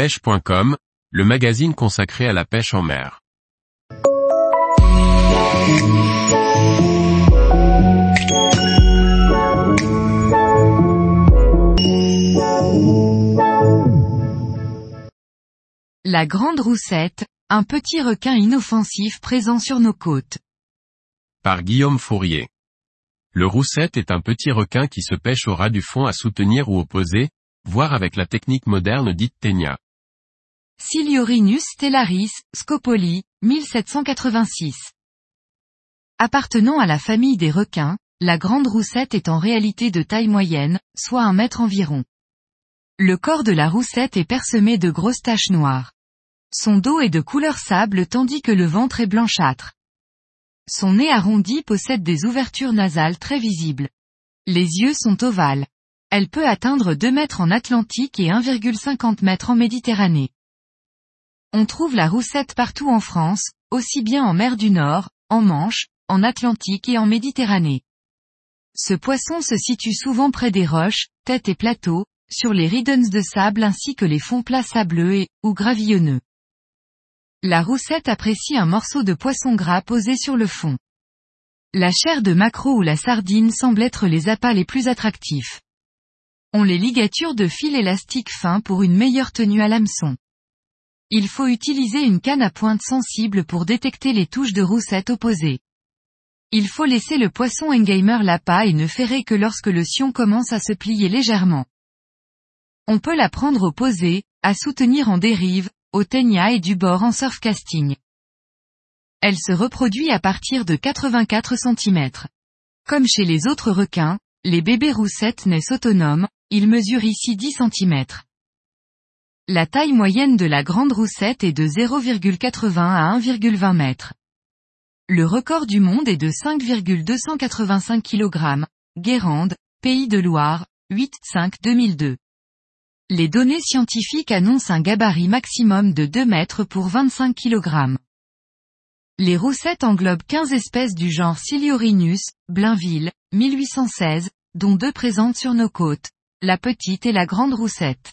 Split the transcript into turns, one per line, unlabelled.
pêche.com, le magazine consacré à la pêche en mer.
La grande roussette, un petit requin inoffensif présent sur nos côtes.
Par Guillaume Fourier. Le roussette est un petit requin qui se pêche au ras du fond à soutenir ou opposer, voire avec la technique moderne dite ténia.
Siliorinus stellaris, Scopoli, 1786. Appartenant à la famille des requins, la grande roussette est en réalité de taille moyenne, soit un mètre environ. Le corps de la roussette est parsemé de grosses taches noires. Son dos est de couleur sable tandis que le ventre est blanchâtre. Son nez arrondi possède des ouvertures nasales très visibles. Les yeux sont ovales. Elle peut atteindre 2 mètres en Atlantique et 1,50 mètres en Méditerranée. On trouve la roussette partout en France, aussi bien en mer du Nord, en Manche, en Atlantique et en Méditerranée. Ce poisson se situe souvent près des roches, têtes et plateaux, sur les ridens de sable ainsi que les fonds plats sableux et, ou gravillonneux. La roussette apprécie un morceau de poisson gras posé sur le fond. La chair de maquereau ou la sardine semble être les appâts les plus attractifs. On les ligature de fil élastique fin pour une meilleure tenue à l'hameçon. Il faut utiliser une canne à pointe sensible pour détecter les touches de roussette opposées. Il faut laisser le poisson engamer l'appât et ne ferrer que lorsque le sion commence à se plier légèrement. On peut la prendre au posé, à soutenir en dérive, au ténia et du bord en surfcasting. Elle se reproduit à partir de 84 cm. Comme chez les autres requins, les bébés roussettes naissent autonomes, ils mesurent ici 10 cm. La taille moyenne de la grande roussette est de 0,80 à 1,20 m. Le record du monde est de 5,285 kg. Guérande, Pays de Loire, 8-5-2002. Les données scientifiques annoncent un gabarit maximum de 2 mètres pour 25 kg. Les roussettes englobent 15 espèces du genre Siliorinus, Blainville, 1816, dont deux présentent sur nos côtes, la petite et la grande roussette.